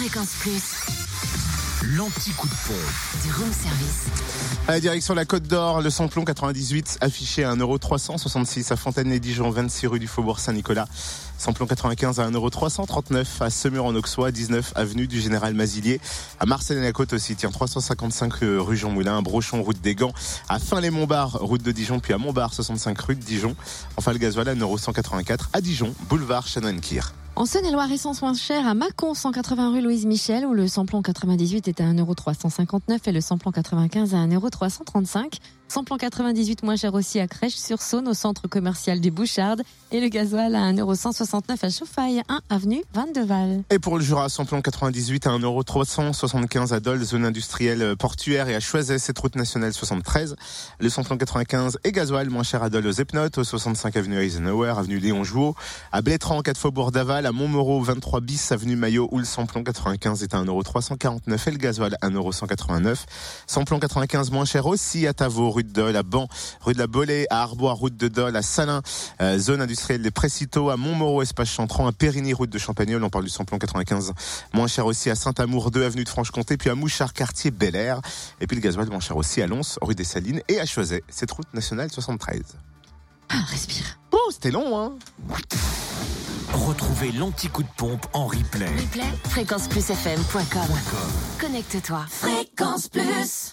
Fréquence Plus, L'anti-coup de pompe. du room service. À la direction la Côte d'Or, le samplon 98 affiché à 1,366€ à Fontaine-les-Dijon, 26 rue du Faubourg Saint-Nicolas. Samplon 95 à 1,339€ à Semur en Auxois, 19 avenue du Général Mazilier. À Marseille-la-Côte aussi, tiens, 355 rue Jean Moulin, à Brochon, route des Gants. À Fin-les-Montbard, route de Dijon, puis à Montbard, 65 rue de Dijon. Enfin, le gasoil à 1,184€ à Dijon, boulevard Chanoine-Kir. En Saône-et-Loire, essence moins chère à Mâcon, 180 rue Louise Michel, où le samplon 98 est à 1,359€ et le samplon 95 à 1,335€. Samplon 98 moins cher aussi à Crèche-sur-Saône, au centre commercial du Bouchard. Et le gasoil à 1,169€ à Chauffaille, 1 avenue Vandeval. Et pour le Jura, samplon 98 à 1,375€ à Dole, zone industrielle portuaire et à Choiset, cette route nationale 73. Le samplon 95 et gasoil moins cher à Dole aux Epnotes, au 65 avenue Eisenhower, avenue Léon Jouot, à Blétran, 4 Faubourg d'Aval, à Montmoreau, 23 bis, avenue Maillot, où le samplon 95 est à 1,349€ et le gasoil à 1,189€. Samplon 95 moins cher aussi à Tavaux, rue de Dole, à Ban, rue de la Bolée, à Arbois, route de Dole, à Salins, euh, zone industrielle des Précitaux, à Montmoreau, espace Chantran, à Périgny, route de Champagnol, on parle du samplon 95, moins cher aussi à Saint-Amour 2, avenue de Franche-Comté, puis à Mouchard, quartier Bel Air, et puis le gasoil moins cher aussi à Lons, rue des Salines et à Choiset, cette route nationale 73. Ah, respire. Oh, c'était long, hein Retrouvez l'anti-coup de pompe en replay. Replay, fréquenceplusfm.com. Connecte-toi. Fréquence Plus.